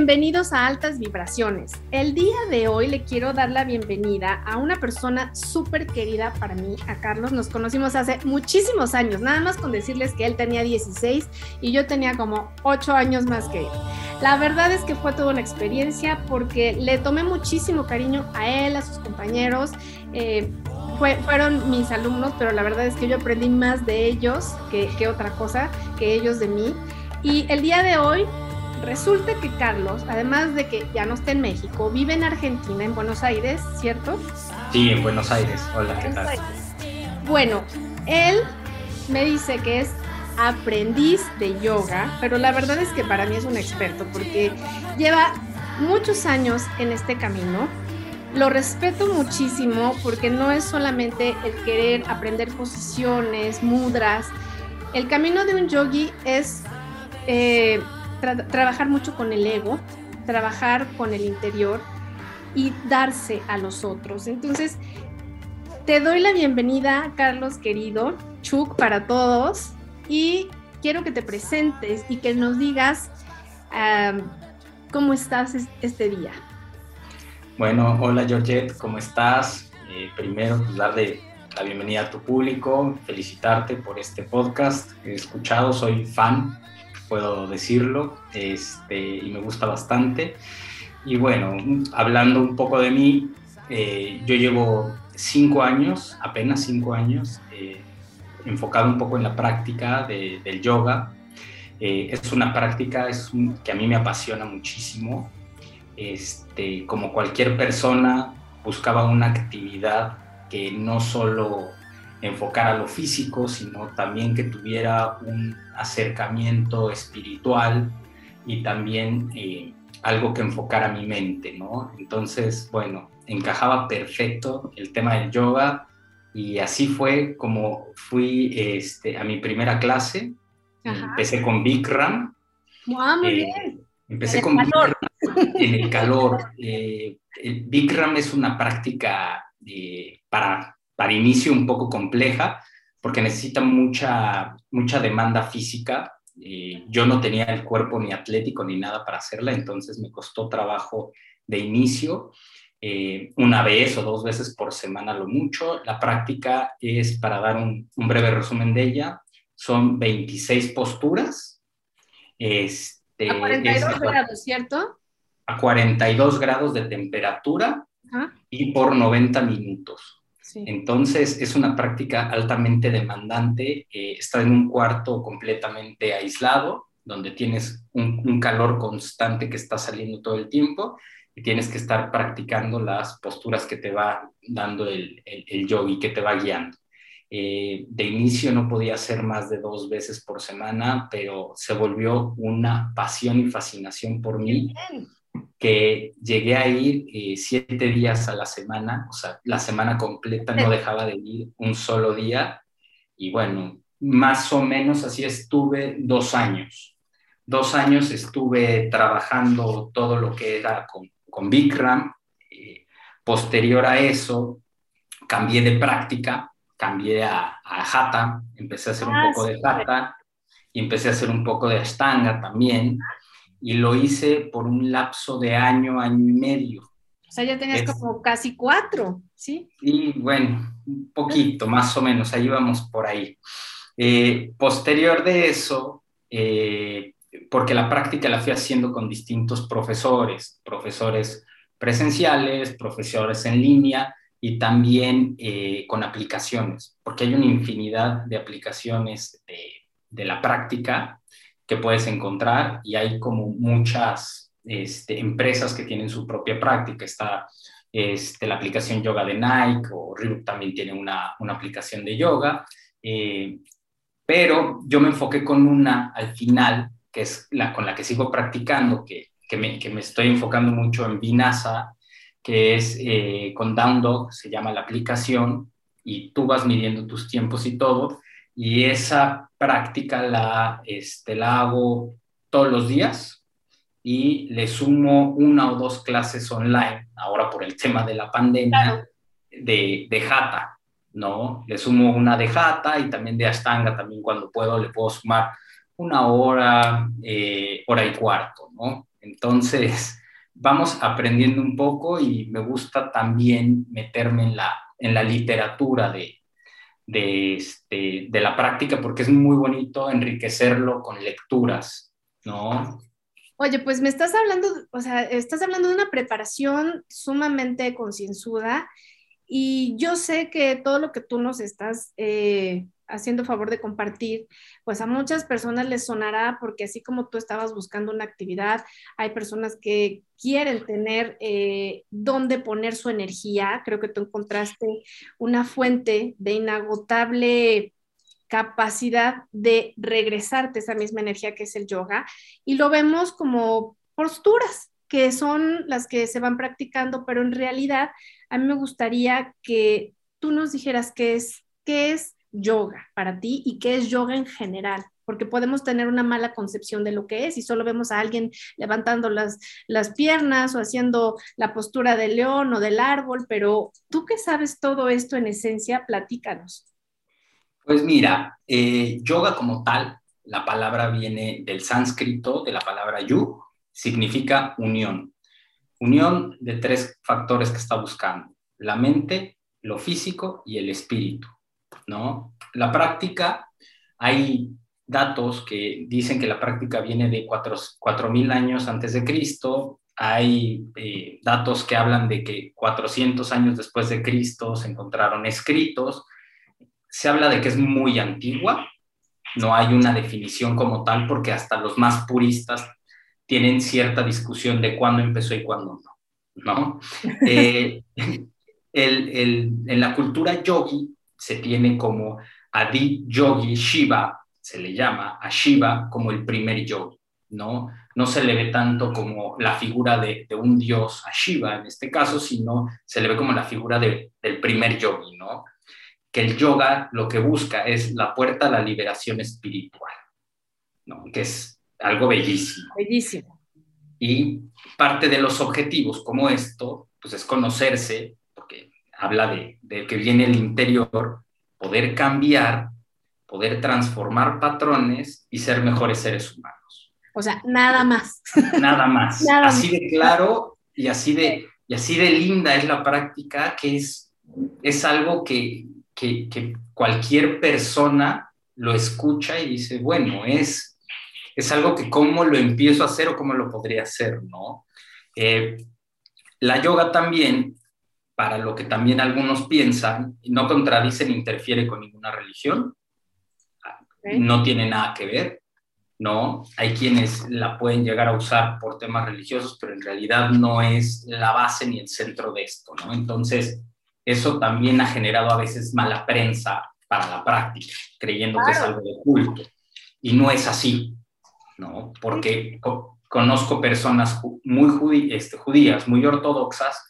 Bienvenidos a Altas Vibraciones. El día de hoy le quiero dar la bienvenida a una persona súper querida para mí, a Carlos. Nos conocimos hace muchísimos años, nada más con decirles que él tenía 16 y yo tenía como 8 años más que él. La verdad es que fue toda una experiencia porque le tomé muchísimo cariño a él, a sus compañeros. Eh, fueron mis alumnos, pero la verdad es que yo aprendí más de ellos que, que otra cosa, que ellos de mí. Y el día de hoy resulta que Carlos, además de que ya no está en México, vive en Argentina, en Buenos Aires, ¿cierto? Sí, en Buenos Aires. Hola, ¿qué tal? Bueno, él me dice que es aprendiz de yoga, pero la verdad es que para mí es un experto porque lleva muchos años en este camino. Lo respeto muchísimo porque no es solamente el querer aprender posiciones, mudras. El camino de un yogi es eh, trabajar mucho con el ego, trabajar con el interior y darse a los otros. Entonces, te doy la bienvenida, Carlos querido, Chuk para todos, y quiero que te presentes y que nos digas cómo estás este día. Bueno, hola Georgette, ¿cómo estás? Eh, primero, pues darle la bienvenida a tu público, felicitarte por este podcast. He escuchado, soy fan puedo decirlo, este, y me gusta bastante. Y bueno, hablando un poco de mí, eh, yo llevo cinco años, apenas cinco años, eh, enfocado un poco en la práctica del yoga. Eh, es una práctica es que a mí me apasiona muchísimo. Este, como cualquier persona, buscaba una actividad que no solo enfocar a lo físico, sino también que tuviera un acercamiento espiritual y también eh, algo que enfocara mi mente, ¿no? Entonces, bueno, encajaba perfecto el tema del yoga y así fue como fui este, a mi primera clase. Empecé con Bikram. Wow, muy eh, bien. Empecé con Bikram en el calor. Eh, el Bikram es una práctica para para inicio un poco compleja, porque necesita mucha, mucha demanda física. Eh, yo no tenía el cuerpo ni atlético ni nada para hacerla, entonces me costó trabajo de inicio. Eh, una vez o dos veces por semana lo mucho. La práctica es, para dar un, breve resumen de ella, son 26 posturas. Este, a 42 grados, ¿cierto? A 42 grados de temperatura y por 90 minutos. Entonces es una práctica altamente demandante, eh, está en un cuarto completamente aislado, donde tienes un, calor constante que está saliendo todo el tiempo y tienes que estar practicando las posturas que te va dando el, el, yogi, que te va guiando. Eh, de inicio no podía hacer más de dos veces por semana, pero se volvió una pasión y fascinación por mí que llegué a ir eh, siete días a la semana, o sea, la semana completa no dejaba de ir un solo día. Y bueno, más o menos así estuve dos años. Dos años estuve trabajando todo lo que era con, con Bikram. Eh, posterior a eso, cambié de práctica, cambié a, a Hatha, empecé a hacer un ah, poco de Hatha y empecé a hacer un poco de Ashtanga también y lo hice por un lapso de año, año y medio. O sea, ya tenías como casi cuatro, ¿sí? Y bueno, un poquito, más o menos, ahí vamos por ahí. Eh, posterior de eso, eh, porque la práctica la fui haciendo con distintos profesores, profesores presenciales, profesores en línea y también eh, con aplicaciones, porque hay una infinidad de aplicaciones de, de la práctica que puedes encontrar y hay como muchas este, empresas que tienen su propia práctica. Está este, la aplicación Yoga de Nike o Reebok también tiene una, una aplicación de yoga. Eh, pero yo me enfoqué con una al final, que es la con la que sigo practicando, que, que, me, que me estoy enfocando mucho en Vinasa, que es eh, con Down Dog, se llama la aplicación, y tú vas midiendo tus tiempos y todo, y esa práctica la, este, la hago todos los días y le sumo una o dos clases online, ahora por el tema de la pandemia, de, de Jata, ¿no? Le sumo una de Jata y también de Ashtanga, también cuando puedo le puedo sumar una hora, eh, hora y cuarto, ¿no? Entonces, vamos aprendiendo un poco y me gusta también meterme en la, en la literatura de, de, este, de la práctica porque es muy bonito enriquecerlo con lecturas, ¿no? Oye, pues me estás hablando, o sea, estás hablando de una preparación sumamente concienzuda y yo sé que todo lo que tú nos estás eh, haciendo favor de compartir, pues a muchas personas les sonará porque así como tú estabas buscando una actividad, hay personas que quieren tener eh, dónde poner su energía. Creo que tú encontraste una fuente de inagotable capacidad de regresarte esa misma energía que es el yoga y lo vemos como posturas que son las que se van practicando, pero en realidad a mí me gustaría que tú nos dijeras qué es, qué es yoga para ti y qué es yoga en general, porque podemos tener una mala concepción de lo que es y solo vemos a alguien levantando las, las piernas o haciendo la postura del león o del árbol, pero tú que sabes todo esto en esencia, platícanos. Pues mira, eh, yoga como tal, la palabra viene del sánscrito, de la palabra yu, significa unión. Unión de tres factores que está buscando, la mente, lo físico y el espíritu. ¿No? La práctica, hay datos que dicen que la práctica viene de 4.000 años antes de Cristo, hay eh, datos que hablan de que 400 años después de Cristo se encontraron escritos, se habla de que es muy antigua, no hay una definición como tal porque hasta los más puristas tienen cierta discusión de cuándo empezó y cuándo no, ¿no? Eh, en la cultura yogi se tiene como Adi Yogi Shiva, se le llama a Shiva como el primer yogi, ¿no? No se le ve tanto como la figura de, un dios, a Shiva en este caso, sino se le ve como la figura del primer yogi, ¿no? Que el yoga lo que busca es la puerta a la liberación espiritual, ¿no? Que es algo bellísimo. Bellísimo. Y parte de los objetivos como esto, pues es conocerse, habla de, que viene el interior, poder cambiar, poder transformar patrones y ser mejores seres humanos. O sea, nada más. Nada más. así de claro y así de, y así de linda es la práctica que es, es algo que, que, cualquier persona lo escucha y dice, bueno, es, es algo que cómo lo empiezo a hacer o cómo lo podría hacer, ¿no? Eh, la yoga también para lo que también algunos piensan, no contradice ni interfiere con ninguna religión, no tiene nada que ver, ¿no? Hay quienes la pueden llegar a usar por temas religiosos, pero en realidad no es la base ni el centro de esto, ¿no? Entonces, eso también ha generado a veces mala prensa para la práctica, creyendo que es algo de culto. Y no es así, ¿no? Porque conozco personas muy este, judías, muy ortodoxas,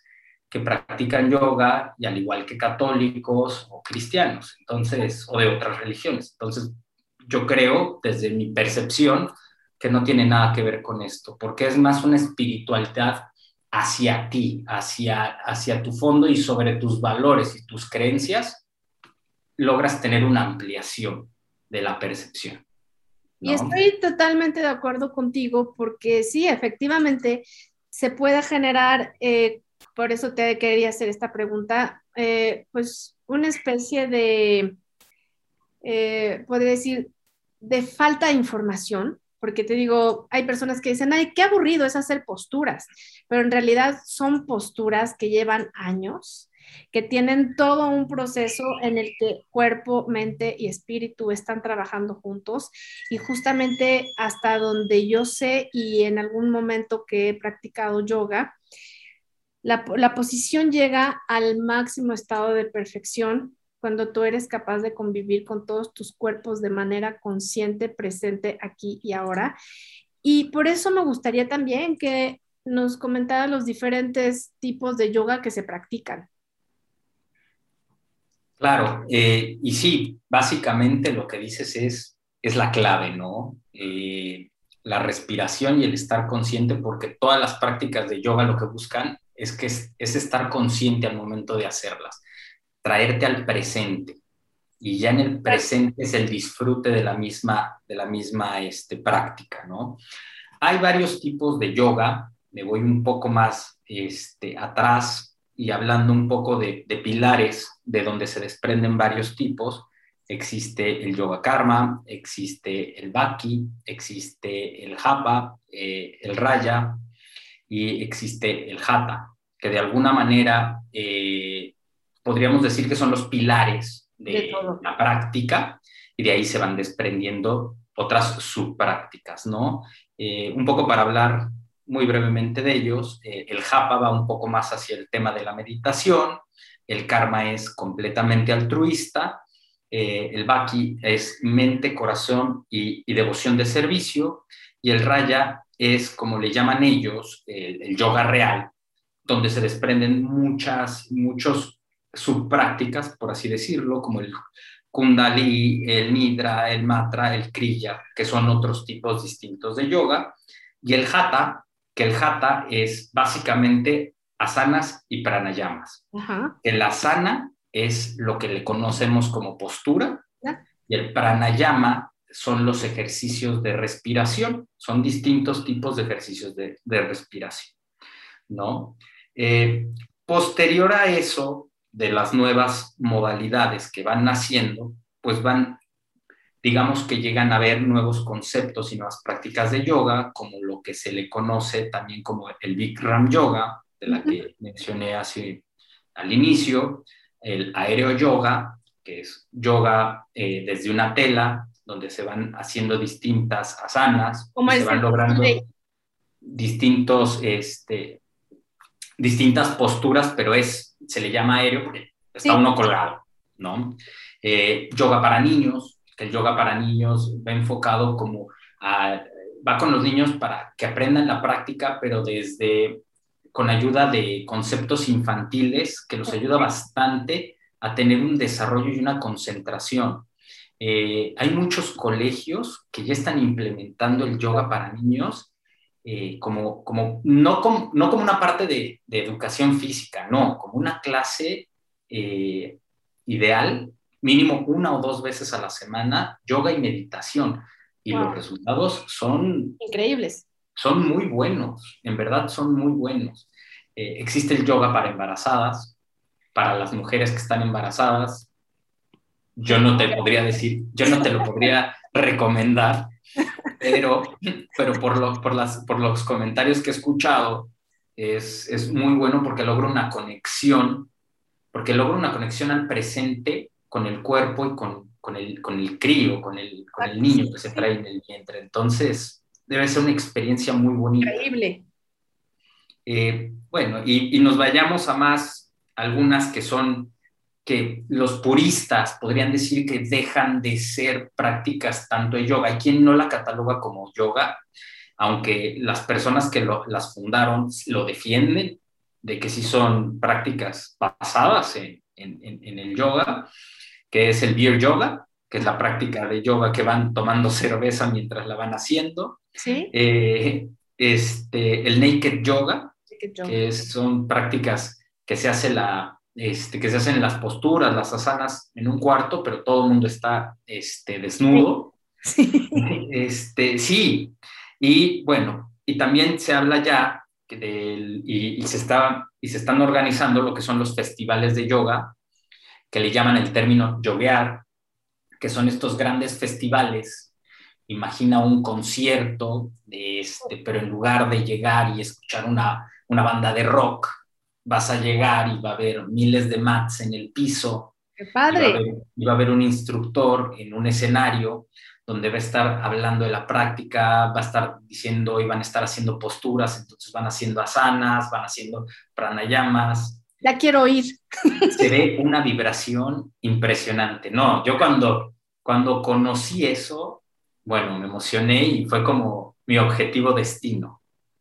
que practican yoga y al igual que católicos o cristianos, entonces, o de otras religiones. Entonces, yo creo, desde mi percepción, que no tiene nada que ver con esto, porque es más una espiritualidad hacia ti, hacia, hacia tu fondo y sobre tus valores y tus creencias, logras tener una ampliación de la percepción. Y estoy totalmente de acuerdo contigo porque sí, efectivamente, se puede generar eh, por eso te quería hacer esta pregunta, eh, pues una especie de, eh, podría decir, de falta de información, porque te digo, hay personas que dicen, ay, qué aburrido es hacer posturas, pero en realidad son posturas que llevan años, que tienen todo un proceso en el que cuerpo, mente y espíritu están trabajando juntos. Y justamente hasta donde yo sé y en algún momento que he practicado yoga, la, posición llega al máximo estado de perfección cuando tú eres capaz de convivir con todos tus cuerpos de manera consciente, presente aquí y ahora. Y por eso me gustaría también que nos comentara los diferentes tipos de yoga que se practican. Claro, eh, y sí, básicamente lo que dices es, es la clave, ¿no? Eh, la respiración y el estar consciente, porque todas las prácticas de yoga lo que buscan es que es, estar consciente al momento de hacerlas, traerte al presente. Y ya en el presente es el disfrute de la misma, de la misma este, práctica, ¿no? Hay varios tipos de yoga, me voy un poco más este, atrás y hablando un poco de, pilares de donde se desprenden varios tipos. Existe el yoga karma, existe el bhakti, existe el japa, eh, el raya y existe el hatha, que de alguna manera eh, podríamos decir que son los pilares de, la práctica y de ahí se van desprendiendo otras subprácticas, ¿no? Eh, un poco para hablar muy brevemente de ellos, eh, el japa va un poco más hacia el tema de la meditación, el karma es completamente altruista, eh, el bhakti es mente, corazón y, devoción de servicio, y el raya es, como le llaman ellos, el, el yoga real, donde se desprenden muchas, muchos subprácticas, por así decirlo, como el Kundalini, el Nidra, el Matra, el Kriya, que son otros tipos distintos de yoga, y el Hatha, que el Hatha es básicamente asanas y pranayamas. El asana es lo que le conocemos como postura y el pranayama son los ejercicios de respiración, son distintos tipos de ejercicios de, respiración, ¿no? Eh, posterior a eso, de las nuevas modalidades que van naciendo, pues van, digamos que llegan a ver nuevos conceptos y nuevas prácticas de yoga, como lo que se le conoce también como el Bikram Yoga, de la que mencioné así al inicio, el aéreo yoga, que es yoga eh, desde una tela, donde se van haciendo distintas asanas, se van logrando distintos, este, distintas posturas, pero es se le llama aéreo porque está uno colgado, ¿no? Eh, yoga para niños, que el yoga para niños va enfocado como a, va con los niños para que aprendan la práctica, pero desde, con ayuda de conceptos infantiles, que los ayuda bastante a tener un desarrollo y una concentración. Eh, hay muchos colegios que ya están implementando el yoga para niños eh, como, como, no, como, no como una parte de, de educación física, no, como una clase eh, ideal, mínimo una o dos veces a la semana, yoga y meditación. Y los resultados son... Increíbles. Son muy buenos, en verdad son muy buenos. Existe el yoga para embarazadas, para las mujeres que están embarazadas. Yo no te podría decir, yo no te lo podría recomendar, pero, pero por, lo, por, las, por los comentarios que he escuchado, es, es muy bueno porque logra una conexión, porque logra una conexión al presente con el cuerpo y con, con, el, con el crío, con el, con el niño que se trae en el vientre. Entonces, debe ser una experiencia muy bonita. Increíble. Eh, bueno, y, y, nos vayamos a más, algunas que son que los puristas podrían decir que dejan de ser prácticas tanto de yoga. Hay quien no la cataloga como yoga, aunque las personas que las fundaron lo defienden, de que sí son prácticas basadas en, el yoga, que es el beer yoga, que es la práctica de yoga que van tomando cerveza mientras la van haciendo. ¿Sí? Eh, este, el naked yoga, que son prácticas que se hace la este, que se hacen las posturas, las asanas en un cuarto, pero todo el mundo está este, desnudo. Sí. Este, sí, y bueno, y también se habla ya del, y, se está, y se están organizando lo que son los festivales de yoga, que le llaman el término yoguear, que son estos grandes festivales. Imagina un concierto, este, pero en lugar de llegar y escuchar una, una banda de rock, vas a llegar y va a haber miles de mats en el piso. ¡Qué padre! Y va, a haber, un instructor en un escenario donde va a estar hablando de la práctica, va a estar diciendo y van a estar haciendo posturas, entonces van haciendo asanas, van haciendo pranayamas. Ya quiero ir. Se ve una vibración impresionante. No, yo cuando, cuando conocí eso, bueno, me emocioné y fue como mi objetivo destino.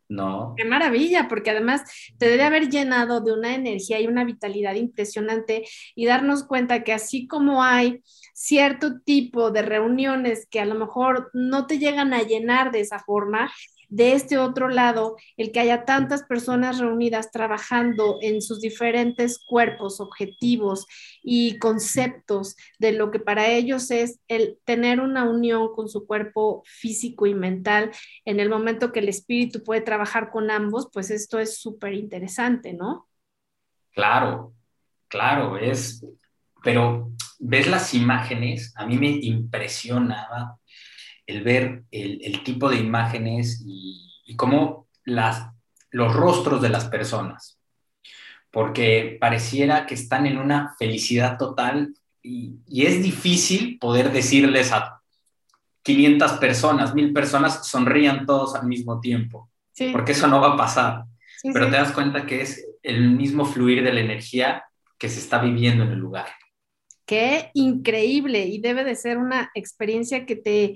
No. Qué maravilla, porque además te debe haber llenado de una energía y una vitalidad impresionante y darnos cuenta que así como hay cierto tipo de reuniones que a lo mejor no te llegan a llenar de esa forma, de este otro lado, el que haya tantas personas reunidas trabajando en sus diferentes cuerpos, objetivos y conceptos de lo que para ellos es el tener una unión con su cuerpo físico y mental, en el momento que el espíritu puede trabajar con ambos, pues esto es súper interesante, ¿no? Claro, claro, es, pero ves las imágenes, a mí me impresionaba el ver el, tipo de imágenes y, cómo las, los rostros de las personas, porque pareciera que están en una felicidad total y, es difícil poder decirles a 500 personas, 1000 personas, sonrían todos al mismo tiempo, porque eso no va a pasar, pero te das cuenta que es el mismo fluir de la energía que se está viviendo en el lugar. Qué increíble y debe de ser una experiencia que te,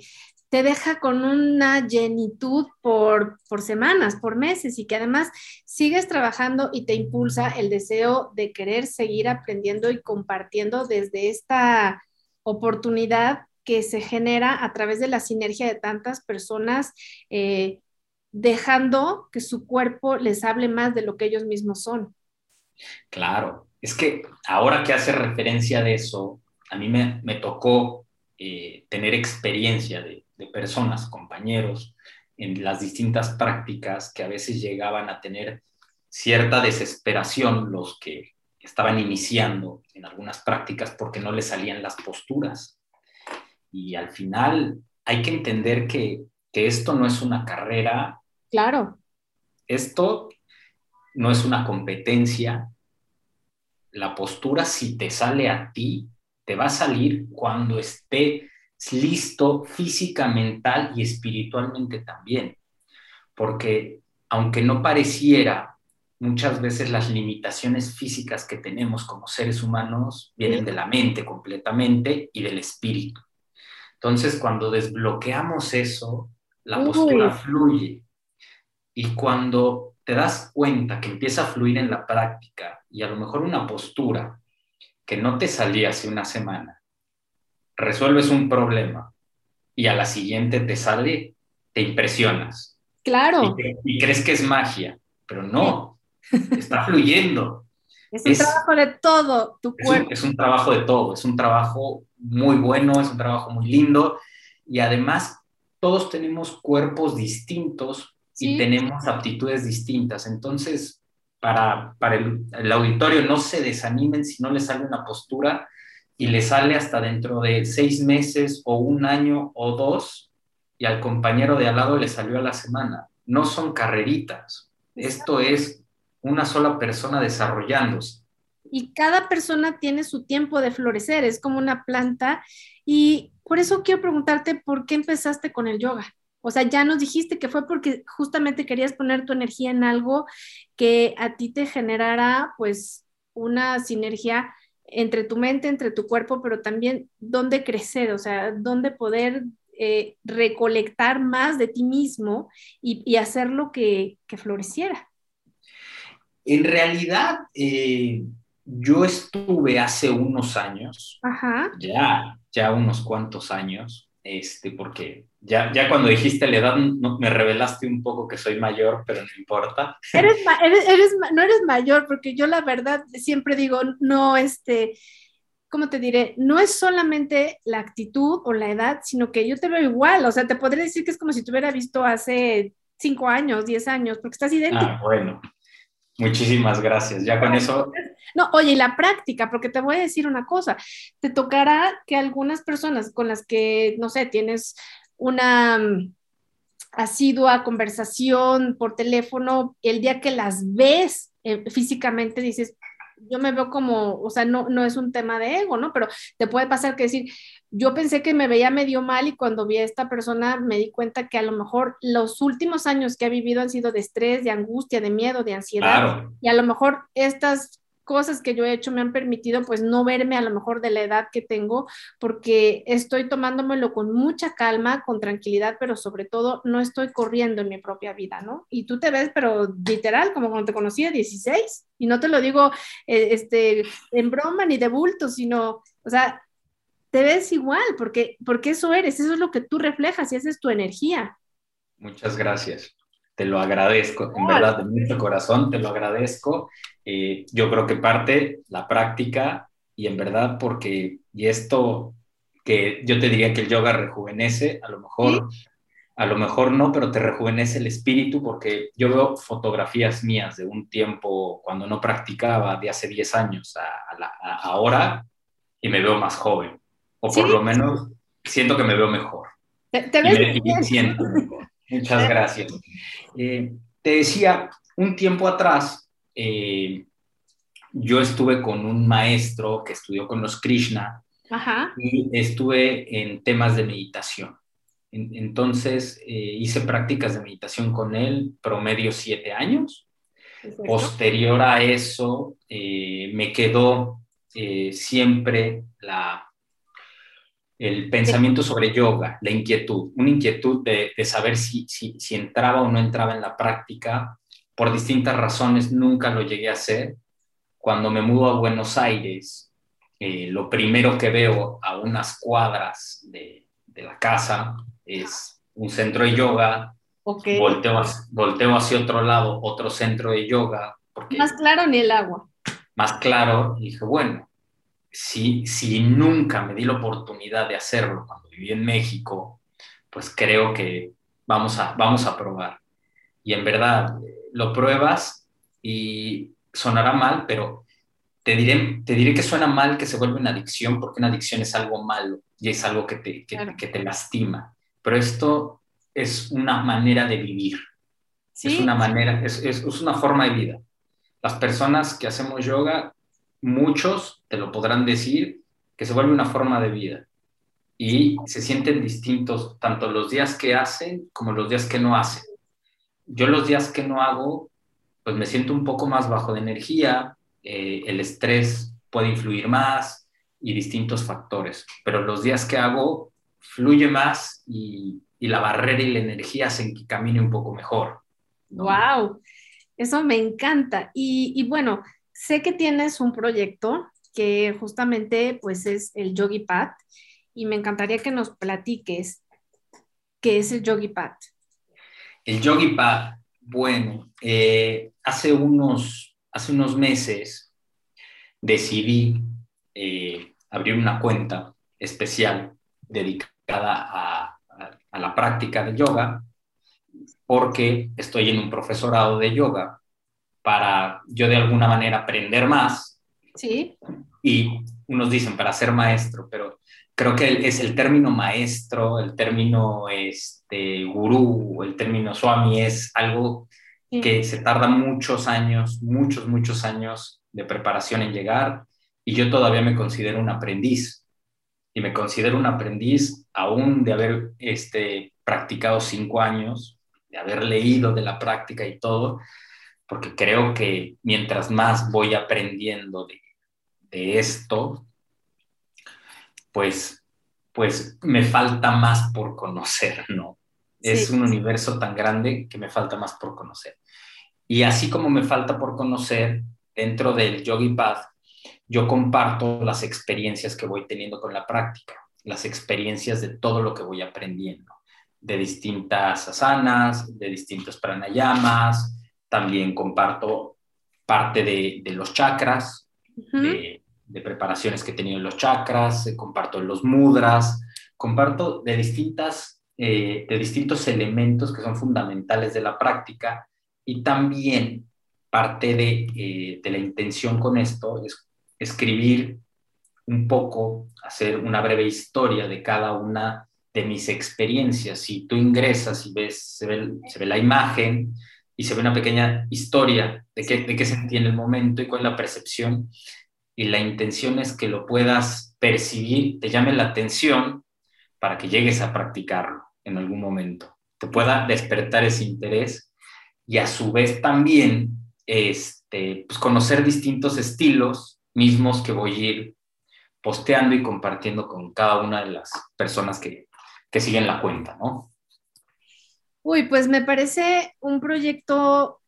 te deja con una llenitud por, por semanas, por meses y que además sigues trabajando y te impulsa el deseo de querer seguir aprendiendo y compartiendo desde esta oportunidad que se genera a través de la sinergia de tantas personas, eh, dejando que su cuerpo les hable más de lo que ellos mismos son. Claro, es que ahora que hace referencia de eso, a mí me, tocó eh, tener experiencia de, personas, compañeros, en las distintas prácticas que a veces llegaban a tener cierta desesperación los que estaban iniciando en algunas prácticas porque no les salían las posturas. Y al final hay que entender que, que esto no es una carrera. Claro. Esto no es una competencia, la postura, si te sale a ti, te va a salir cuando estés listo física, mental y espiritualmente también. Porque aunque no pareciera, muchas veces las limitaciones físicas que tenemos como seres humanos vienen de la mente completamente y del espíritu. Entonces, cuando desbloqueamos eso, la postura fluye. Y cuando te das cuenta que empieza a fluir en la práctica y a lo mejor una postura que no te salía hace una semana, resuelves un problema y a la siguiente te sale, te impresionas. Claro. Y, crees que es magia, pero no, está fluyendo. Es un trabajo de todo tu cuerpo. Es un, trabajo de todo, es un trabajo muy bueno, es un trabajo muy lindo y además todos tenemos cuerpos distintos y tenemos aptitudes distintas. Entonces, para, para el, auditorio no se desanimen si no les sale una postura y les sale hasta dentro de seis meses o un año o dos y al compañero de al lado le salió a la semana. No son carreritas. Esto es una sola persona desarrollándose. Y cada persona tiene su tiempo de florecer, es como una planta. Y por eso quiero preguntarte, ¿por qué empezaste con el yoga? O sea, ya nos dijiste que fue porque justamente querías poner tu energía en algo que a ti te generara pues una sinergia entre tu mente, entre tu cuerpo, pero también dónde crecer, o sea, dónde poder eh, recolectar más de ti mismo y, hacer lo que, floreciera. En realidad, eh, yo estuve hace unos años, ya, ya unos cuantos años, este, porque ya, ya cuando dijiste la edad me revelaste un poco que soy mayor, pero no importa. Eres, eres, no eres mayor, porque yo la verdad siempre digo, no, este, ¿cómo te diré? No es solamente la actitud o la edad, sino que yo te veo igual, o sea, te podría decir que es como si te hubiera visto hace cinco años, diez años, porque estás idéntico. Ah, bueno, muchísimas gracias. Ya con eso no, oye, y la práctica, porque te voy a decir una cosa, te tocará que algunas personas con las que, no sé, tienes una mm, asidua conversación por teléfono, el día que las ves eh, físicamente dices, yo me veo como, o sea, no, no es un tema de ego, ¿no? Pero te puede pasar que decir, yo pensé que me veía medio mal y cuando vi a esta persona me di cuenta que a lo mejor los últimos años que ha vivido han sido de estrés, de angustia, de miedo, de ansiedad. Y a lo mejor estas cosas que yo he hecho me han permitido pues no verme a lo mejor de la edad que tengo porque estoy tomándomelo con mucha calma, con tranquilidad, pero sobre todo no estoy corriendo en mi propia vida, ¿no? Y tú te ves, pero literal, como cuando te conocí a 16, y no te lo digo eh, este, en broma ni de bulto, sino, o sea, te ves igual, porque, porque eso eres, eso es lo que tú reflejas y esa es tu energía. Muchas gracias. Te lo agradezco, en verdad, de mucho corazón, te lo agradezco. Eh, yo creo que parte la práctica y en verdad porque, y esto que yo te diría que el yoga rejuvenece, a lo mejor, a lo mejor no, pero te rejuvenece el espíritu porque yo veo fotografías mías de un tiempo cuando no practicaba, de hace 10 años a, ahora, y me veo más joven, o por lo menos siento que me veo mejor. Te, ves Muchas gracias. Eh, te decía, un tiempo atrás, eh, yo estuve con un maestro que estudió con los Krishna y estuve en temas de meditación. entonces eh, hice prácticas de meditación con él, promedio siete años. Posterior a eso, me quedó siempre la, el pensamiento sobre yoga, la inquietud, una inquietud de, saber si, si, entraba o no entraba en la práctica. Por distintas razones nunca lo llegué a hacer. Cuando me mudo a Buenos Aires, eh, lo primero que veo a unas cuadras de, la casa es un centro de yoga. Volteo, volteo hacia otro lado, otro centro de yoga. Porque más claro ni el agua. Más claro, y dije, bueno, si, si nunca me di la oportunidad de hacerlo cuando viví en México, pues creo que vamos a, vamos a probar. Y en verdad, lo pruebas y sonará mal, pero te diré, te diré que suena mal que se vuelve una adicción, porque una adicción es algo malo y es algo que te, que, te lastima. Pero esto es una manera de vivir. Es una manera, es, es, es una forma de vida. Las personas que hacemos yoga muchos te lo podrán decir, que se vuelve una forma de vida y se sienten distintos tanto los días que hacen como los días que no hacen. Yo los días que no hago, pues me siento un poco más bajo de energía, eh, el estrés puede influir más y distintos factores, pero los días que hago fluye más y, la barrera y la energía hacen que camine un poco mejor. ¡Wow! Eso me encanta. Y, y bueno, sé que tienes un proyecto que justamente pues es el Yogi Pad y me encantaría que nos platiques qué es el Yogi Pad. El Yogi Pad, bueno, eh, hace, unos, hace unos meses decidí eh, abrir una cuenta especial dedicada a, a la práctica de yoga porque estoy en un profesorado de yoga para yo de alguna manera aprender más. Sí. Y unos dicen para ser maestro, pero creo que es el término maestro, el término este, gurú, el término swami es algo que se tarda muchos años, muchos, muchos años de preparación en llegar y yo todavía me considero un aprendiz y me considero un aprendiz aún de haber este, practicado cinco años, de haber leído de la práctica y todo, porque creo que mientras más voy aprendiendo de, esto, pues, pues me falta más por conocer, ¿no? Es un universo tan grande que me falta más por conocer. Y así como me falta por conocer, dentro del Yogi Path, yo comparto las experiencias que voy teniendo con la práctica, las experiencias de todo lo que voy aprendiendo, de distintas asanas, de distintos pranayamas, también comparto parte de, los chakras, de, preparaciones que he tenido en los chakras, eh, comparto los mudras, comparto de, distintas, eh, de distintos elementos que son fundamentales de la práctica y también parte eh, de, la intención con esto es escribir un poco, hacer una breve historia de cada una de mis experiencias. Si tú ingresas y ves, se ve, se ve la imagen, y se ve una pequeña historia de qué, de qué sentí en el momento y cuál es la percepción. Y la intención es que lo puedas percibir, te llame la atención para que llegues a practicarlo en algún momento, te pueda despertar ese interés y a su vez también este, pues conocer distintos estilos mismos que voy a ir posteando y compartiendo con cada una de las personas que, que siguen la cuenta, ¿no? Uy, pues me parece un proyecto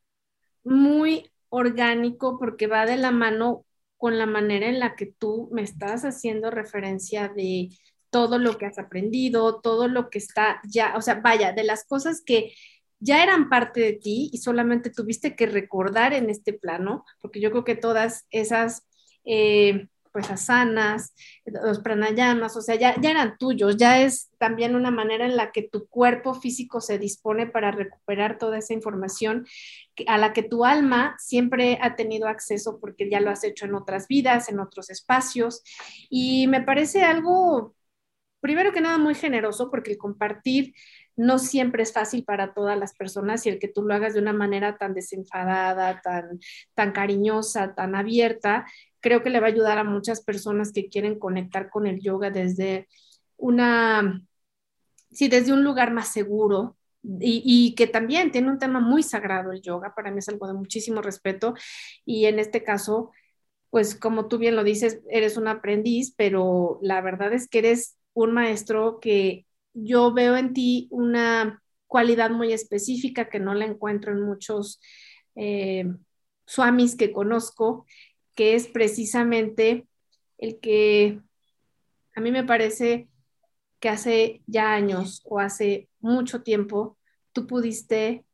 muy orgánico porque va de la mano con la manera en la que tú me estás haciendo referencia de todo lo que has aprendido, todo lo que está ya, o sea, vaya, de las cosas que ya eran parte de ti y solamente tuviste que recordar en este plano, porque yo creo que todas esas eh, pues asanas, los pranayamas, o sea, ya, ya eran tuyos, ya es también una manera en la que tu cuerpo físico se dispone para recuperar toda esa información a la que tu alma siempre ha tenido acceso porque ya lo has hecho en otras vidas, en otros espacios. Y me parece algo, primero que nada, muy generoso porque el compartir no siempre es fácil para todas las personas y el que tú lo hagas de una manera tan desenfadada, tan, tan cariñosa, tan abierta, creo que le va a ayudar a muchas personas que quieren conectar con el yoga desde una, sí, desde un lugar más seguro, y, y, que también tiene un tema muy sagrado el yoga, para mí es algo de muchísimo respeto y en este caso, pues como tú bien lo dices, eres un aprendiz, pero la verdad es que eres un maestro que yo veo en ti una cualidad muy específica que no la encuentro en muchos eh, swamis que conozco que es precisamente el que a mí me parece que hace ya años o hace mucho tiempo tú pudiste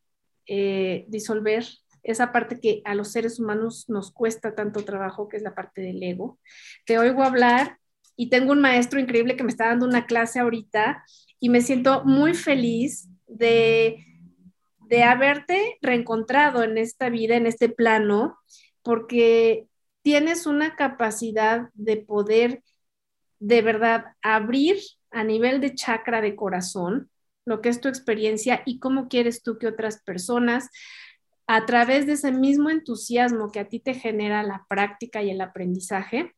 eh, disolver esa parte que a los seres humanos nos cuesta tanto trabajo, que es la parte del ego. Te oigo hablar y tengo un maestro increíble que me está dando una clase ahorita y me siento muy feliz de, de haberte reencontrado en esta vida, en este plano, porque tienes una capacidad de poder de verdad abrir a nivel de chakra de corazón lo que es tu experiencia y cómo quieres tú que otras personas, a través de ese mismo entusiasmo que a ti te genera la práctica y el aprendizaje,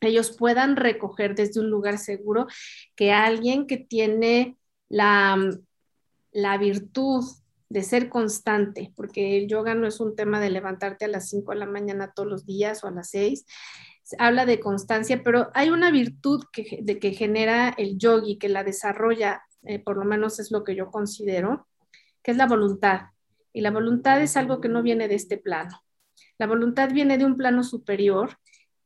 ellos puedan recoger desde un lugar seguro que alguien que tiene la, la virtud de ser constante, porque el yoga no es un tema de levantarte a las 5 de la mañana todos los días o a las 6, habla de constancia, pero hay una virtud que, de que genera el yogi, que la desarrolla, eh, por lo menos es lo que yo considero, que es la voluntad. Y la voluntad es algo que no viene de este plano. La voluntad viene de un plano superior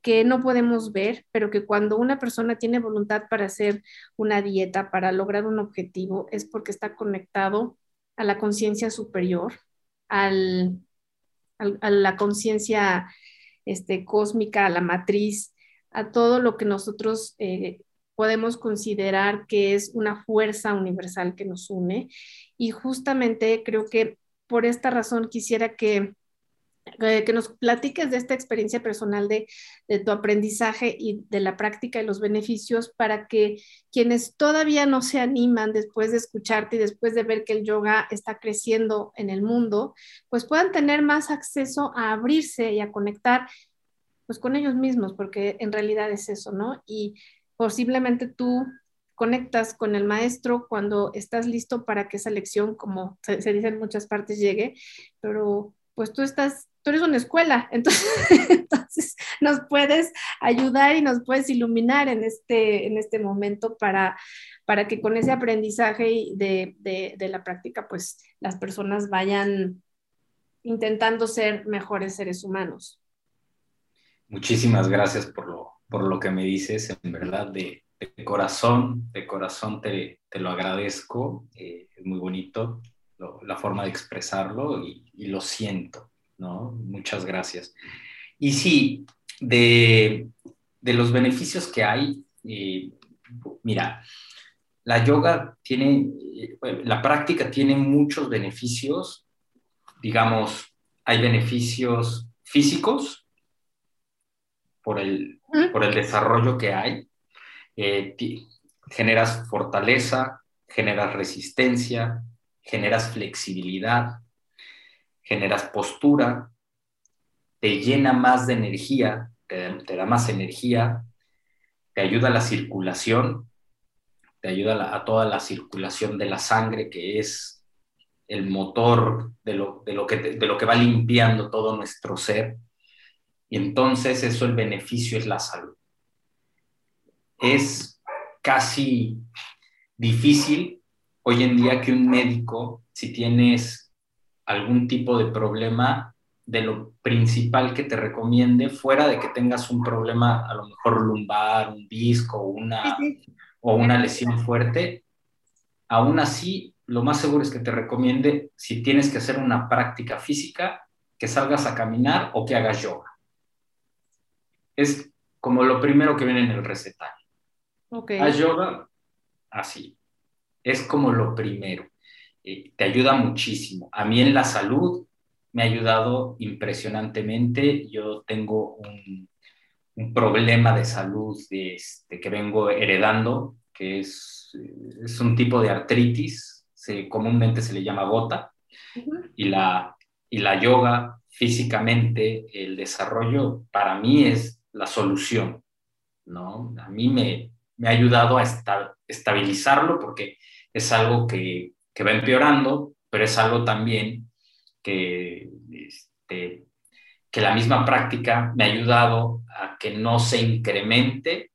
que no podemos ver, pero que cuando una persona tiene voluntad para hacer una dieta, para lograr un objetivo, es porque está conectado a la conciencia superior, al, a la conciencia este, cósmica, a la matriz, a todo lo que nosotros eh, podemos considerar que es una fuerza universal que nos une. Y justamente creo que por esta razón quisiera que eh, que nos platiques de esta experiencia personal de, tu aprendizaje y de la práctica y los beneficios para que quienes todavía no se animan después de escucharte y después de ver que el yoga está creciendo en el mundo, pues puedan tener más acceso a abrirse y a conectar pues con ellos mismos, porque en realidad es eso, ¿no? Y posiblemente tú conectas con el maestro cuando estás listo para que esa lección, como se, se dice en muchas partes, llegue, pero pues tú estás tú eres una escuela, entonces, nos puedes ayudar y nos puedes iluminar en este, en este momento para, para que con ese aprendizaje de, de, la práctica, pues las personas vayan intentando ser mejores seres humanos. Muchísimas gracias por lo, por lo que me dices, en verdad, de, corazón, de corazón te, te lo agradezco, eh, es muy bonito la forma de expresarlo y lo siento. ¿No? Muchas gracias. Y sí, de, los beneficios que hay, eh, mira, la yoga tiene, eh, la práctica tiene muchos beneficios, digamos, hay beneficios físicos por el, por el desarrollo que hay, eh, generas fortaleza, generas resistencia, generas flexibilidad, generas postura, te llena más de energía, te, da más energía, te ayuda a la circulación, te ayuda a, toda la circulación de la sangre, que es el motor de lo, de lo, que, de lo que va limpiando todo nuestro ser. Y entonces eso el beneficio es la salud. Es casi difícil hoy en día que un médico, si tienes algún tipo de problema de lo principal que te recomiende, fuera de que tengas un problema a lo mejor lumbar, un disco una, o una lesión fuerte, aún así lo más seguro es que te recomiende, si tienes que hacer una práctica física, que salgas a caminar o que hagas yoga. Es como lo primero que viene en el recetario. Okay. Haz yoga así. Es como lo primero. Eh, te ayuda muchísimo. A mí en la salud me ha ayudado impresionantemente. Yo tengo un, un problema de salud de este, que vengo heredando, que es, es un tipo de artritis, se, comúnmente se le llama gota, uh -huh. y, la, y la yoga físicamente, el desarrollo, para mí es la solución, ¿no? A mí me, me ha ayudado a esta, estabilizarlo porque es algo que, que, va empeorando, pero es algo también que, este, que la misma práctica me ha ayudado a que no se incremente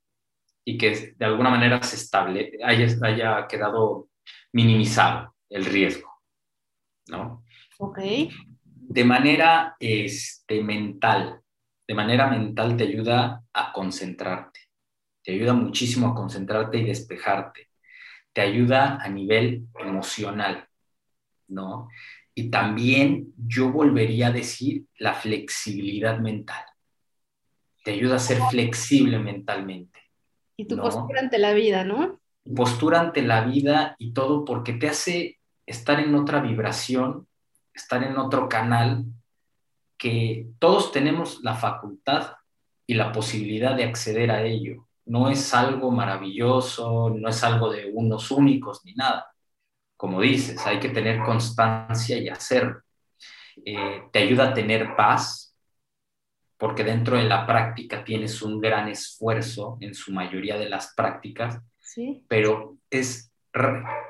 y que de alguna manera se estable, haya, haya quedado minimizado el riesgo, ¿no? Ok. De manera este, mental, de manera mental te ayuda a concentrarte, te ayuda muchísimo a concentrarte y despejarte, te ayuda a nivel emocional, ¿no? Y también yo volvería a decir la flexibilidad mental. Te ayuda a ser flexible mentalmente. Y tu ¿no? postura ante la vida, ¿no? Postura ante la vida y todo porque te hace estar en otra vibración, estar en otro canal, que todos tenemos la facultad y la posibilidad de acceder a ello. No es algo maravilloso, no es algo de unos únicos ni nada como dices, hay que tener constancia y hacerlo. Eh, te ayuda a tener paz, porque dentro de la práctica tienes un gran esfuerzo en su mayoría de las prácticas, ¿Sí? pero es,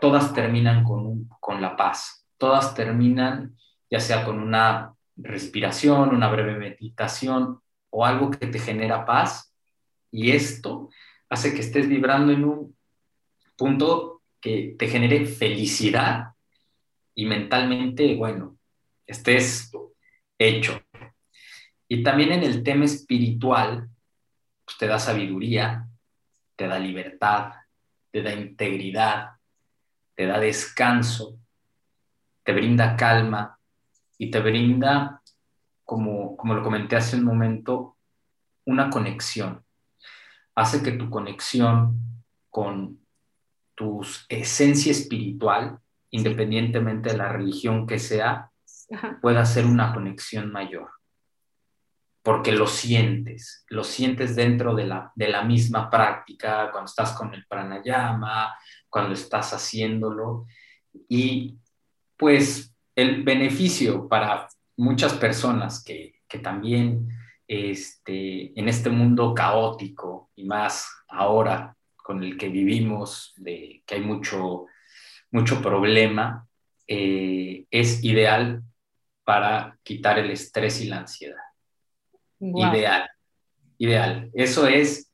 todas terminan con, con la paz, todas terminan ya sea con una respiración, una breve meditación o algo que te genera paz, y esto hace que estés vibrando en un punto que te genere felicidad y mentalmente, bueno, estés hecho. Y también en el tema espiritual, pues te da sabiduría, te da libertad, te da integridad, te da descanso, te brinda calma y te brinda, como, como lo comenté hace un momento, una conexión. Hace que tu conexión con tu esencia espiritual, independientemente de la religión que sea, Ajá. pueda ser una conexión mayor. Porque lo sientes, lo sientes dentro de la, de la misma práctica, cuando estás con el pranayama, cuando estás haciéndolo. Y pues el beneficio para muchas personas que, que también este, en este mundo caótico y más ahora con el que vivimos, de que hay mucho, mucho problema, eh, es ideal para quitar el estrés y la ansiedad. Wow. Ideal, ideal. Eso es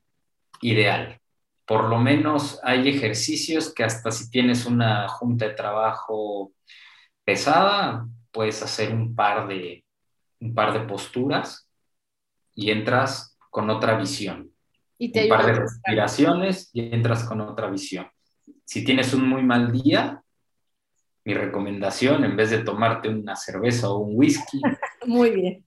ideal. Por lo menos hay ejercicios que hasta si tienes una junta de trabajo pesada, puedes hacer un par de, un par de posturas y entras con otra visión. Y te un par de respiraciones y entras con otra visión. Si tienes un muy mal día, mi recomendación, en vez de tomarte una cerveza o un whisky, muy bien.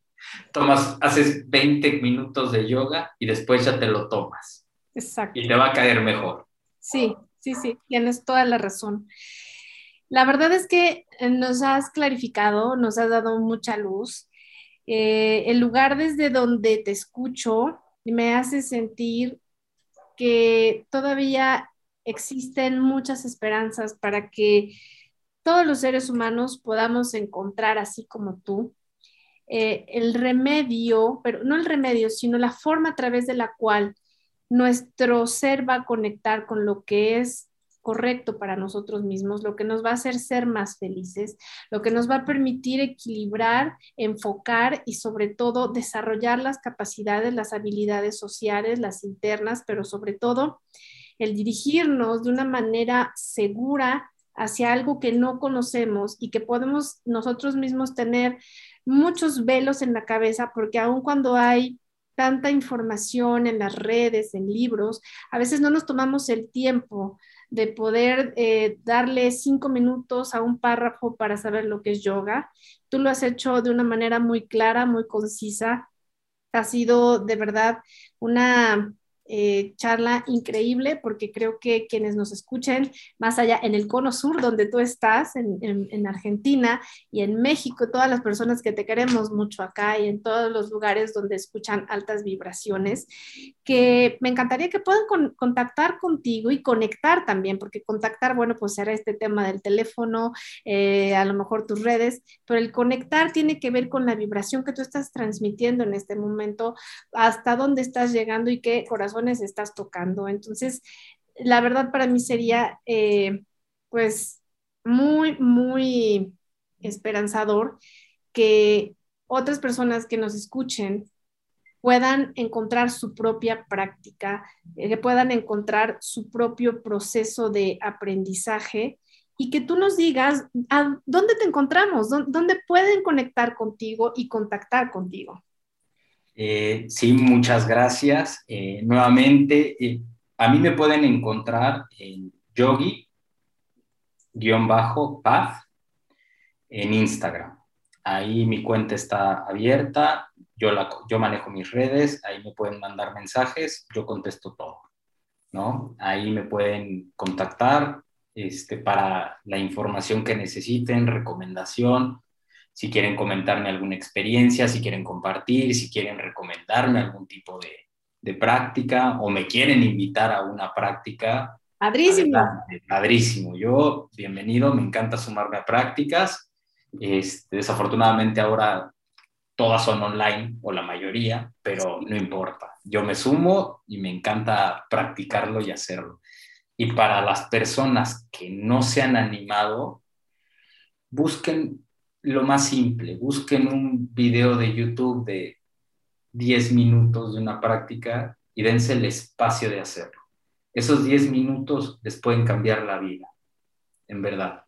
Tomas, haces 20 minutos de yoga y después ya te lo tomas. Exacto. Y te va a caer mejor. Sí, sí, sí, tienes toda la razón. La verdad es que nos has clarificado, nos has dado mucha luz. Eh, el lugar desde donde te escucho me hace sentir que todavía existen muchas esperanzas para que todos los seres humanos podamos encontrar, así como tú, eh, el remedio, pero no el remedio, sino la forma a través de la cual nuestro ser va a conectar con lo que es correcto para nosotros mismos, lo que nos va a hacer ser más felices, lo que nos va a permitir equilibrar, enfocar y sobre todo desarrollar las capacidades, las habilidades sociales, las internas, pero sobre todo el dirigirnos de una manera segura hacia algo que no conocemos y que podemos nosotros mismos tener muchos velos en la cabeza, porque aun cuando hay tanta información en las redes, en libros, a veces no nos tomamos el tiempo de poder eh, darle cinco minutos a un párrafo para saber lo que es yoga. Tú lo has hecho de una manera muy clara, muy concisa. Ha sido de verdad una eh, charla increíble porque creo que quienes nos escuchen más allá en el cono sur donde tú estás, en, en, Argentina y en México, todas las personas que te queremos mucho acá y en todos los lugares donde escuchan altas vibraciones, que me encantaría que puedan contactar contigo y conectar también, porque contactar, bueno, pues será este tema del teléfono, eh, a lo mejor tus redes, pero el conectar tiene que ver con la vibración que tú estás transmitiendo en este momento, hasta dónde estás llegando y qué corazón estás tocando. Entonces, la verdad para mí sería, eh, pues, muy, muy esperanzador que otras personas que nos escuchen puedan encontrar su propia práctica, eh, que puedan encontrar su propio proceso de aprendizaje y que tú nos digas a dónde te encontramos, dónde pueden conectar contigo y contactar contigo. Eh, sí, muchas gracias. Eh, nuevamente, eh, a mí me pueden encontrar en yogi-path en Instagram. Ahí mi cuenta está abierta, yo, la, yo manejo mis redes, ahí me pueden mandar mensajes, yo contesto todo. ¿no? Ahí me pueden contactar este, para la información que necesiten, recomendación, si quieren comentarme alguna experiencia, si quieren compartir, si quieren recomendarme algún tipo de, de práctica o me quieren invitar a una práctica. Padrísimo. padrísimo. Yo, bienvenido, me encanta sumarme a prácticas. Este, desafortunadamente ahora todas son online o la mayoría, pero no importa. Yo me sumo y me encanta practicarlo y hacerlo. Y para las personas que no se han animado, busquen lo más simple, busquen un video de YouTube de 10 minutos de una práctica y dense el espacio de hacerlo. Esos 10 minutos les pueden cambiar la vida, en verdad.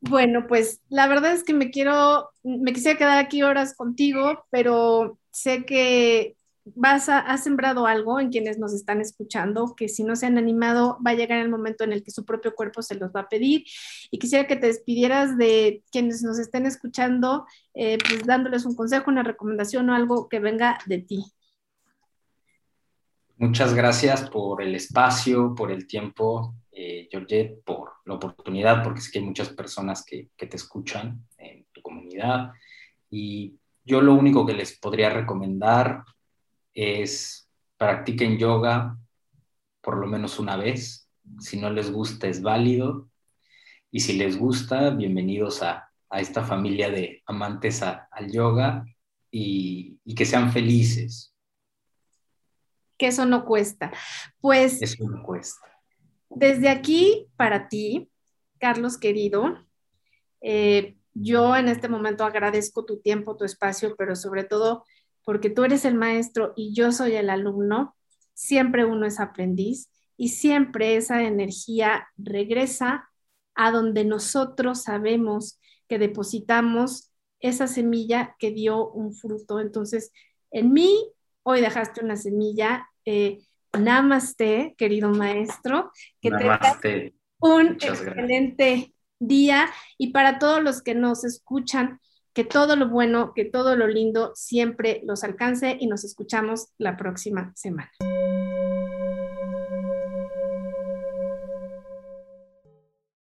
Bueno, pues la verdad es que me quiero, me quisiera quedar aquí horas contigo, pero sé que vas a, has sembrado algo en quienes nos están escuchando, que si no se han animado, va a llegar el momento en el que su propio cuerpo se los va a pedir. Y quisiera que te despidieras de quienes nos estén escuchando, eh, pues dándoles un consejo, una recomendación o algo que venga de ti. Muchas gracias por el espacio, por el tiempo, eh, Georgette, por la oportunidad, porque sé que hay muchas personas que, que te escuchan en tu comunidad. Y yo lo único que les podría recomendar es practiquen yoga por lo menos una vez. Si no les gusta, es válido. Y si les gusta, bienvenidos a, esta familia de amantes al yoga y, que sean felices. Que eso no cuesta. Pues. Eso no cuesta. Desde aquí, para ti, Carlos querido, eh, yo en este momento agradezco tu tiempo, tu espacio, pero sobre todo porque tú eres el maestro y yo soy el alumno, siempre uno es aprendiz y siempre esa energía regresa a donde nosotros sabemos que depositamos esa semilla que dio un fruto. Entonces, en mí, hoy dejaste una semilla. Eh, namaste, querido maestro, que te un excelente día y para todos los que nos escuchan, que todo lo bueno, que todo lo lindo siempre los alcance y nos escuchamos la próxima semana.